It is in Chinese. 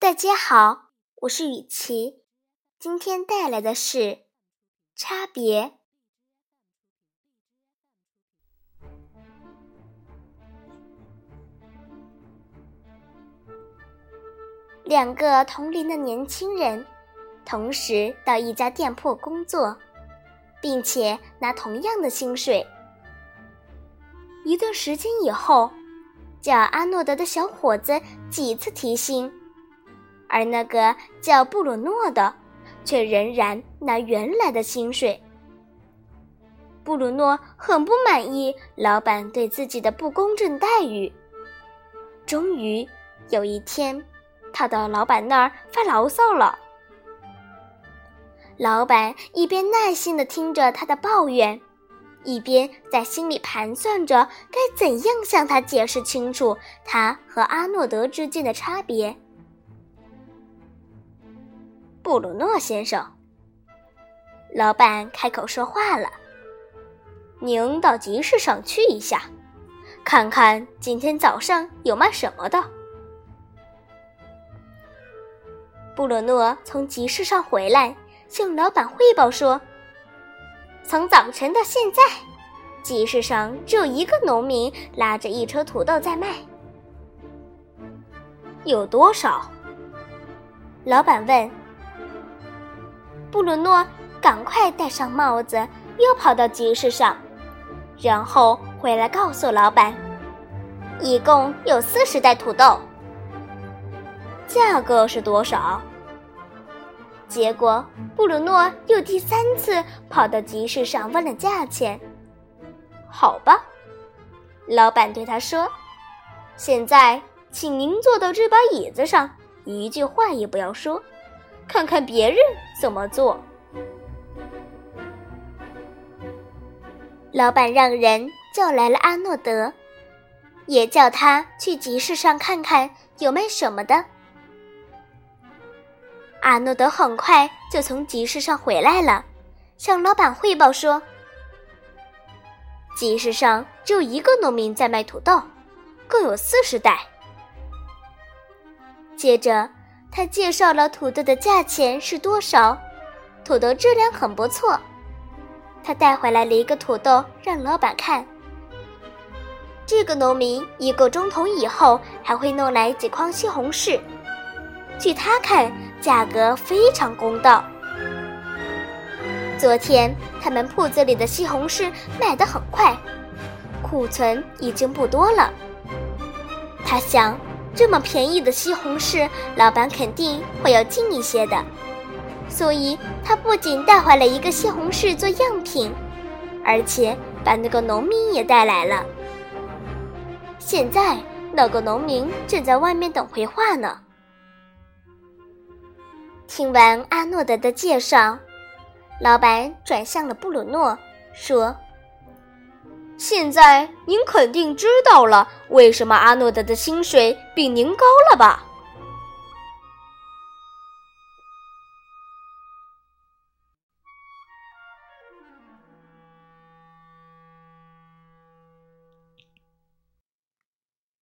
大家好，我是雨琪，今天带来的是差别。两个同龄的年轻人，同时到一家店铺工作，并且拿同样的薪水。一段时间以后，叫阿诺德的小伙子几次提薪。而那个叫布鲁诺的，却仍然拿原来的薪水。布鲁诺很不满意老板对自己的不公正待遇。终于有一天，他到老板那儿发牢骚了。老板一边耐心的听着他的抱怨，一边在心里盘算着该怎样向他解释清楚他和阿诺德之间的差别。布鲁诺先生，老板开口说话了：“您到集市上去一下，看看今天早上有卖什么的。”布鲁诺从集市上回来，向老板汇报说：“从早晨到现在，集市上只有一个农民拉着一车土豆在卖。有多少？”老板问。布鲁诺赶快戴上帽子，又跑到集市上，然后回来告诉老板，一共有四十袋土豆。价格是多少？结果布鲁诺又第三次跑到集市上问了价钱。好吧，老板对他说：“现在，请您坐到这把椅子上，一句话也不要说。”看看别人怎么做。老板让人叫来了阿诺德，也叫他去集市上看看有卖什么的。阿诺德很快就从集市上回来了，向老板汇报说：“集市上只有一个农民在卖土豆，共有四十袋。”接着。他介绍了土豆的价钱是多少，土豆质量很不错。他带回来了一个土豆让老板看。这个农民一个钟头以后还会弄来几筐西红柿，据他看价格非常公道。昨天他们铺子里的西红柿卖得很快，库存已经不多了。他想。这么便宜的西红柿，老板肯定会要进一些的，所以他不仅带回来一个西红柿做样品，而且把那个农民也带来了。现在那个农民正在外面等回话呢。听完阿诺德的介绍，老板转向了布鲁诺，说。现在您肯定知道了为什么阿诺德的薪水比您高了吧？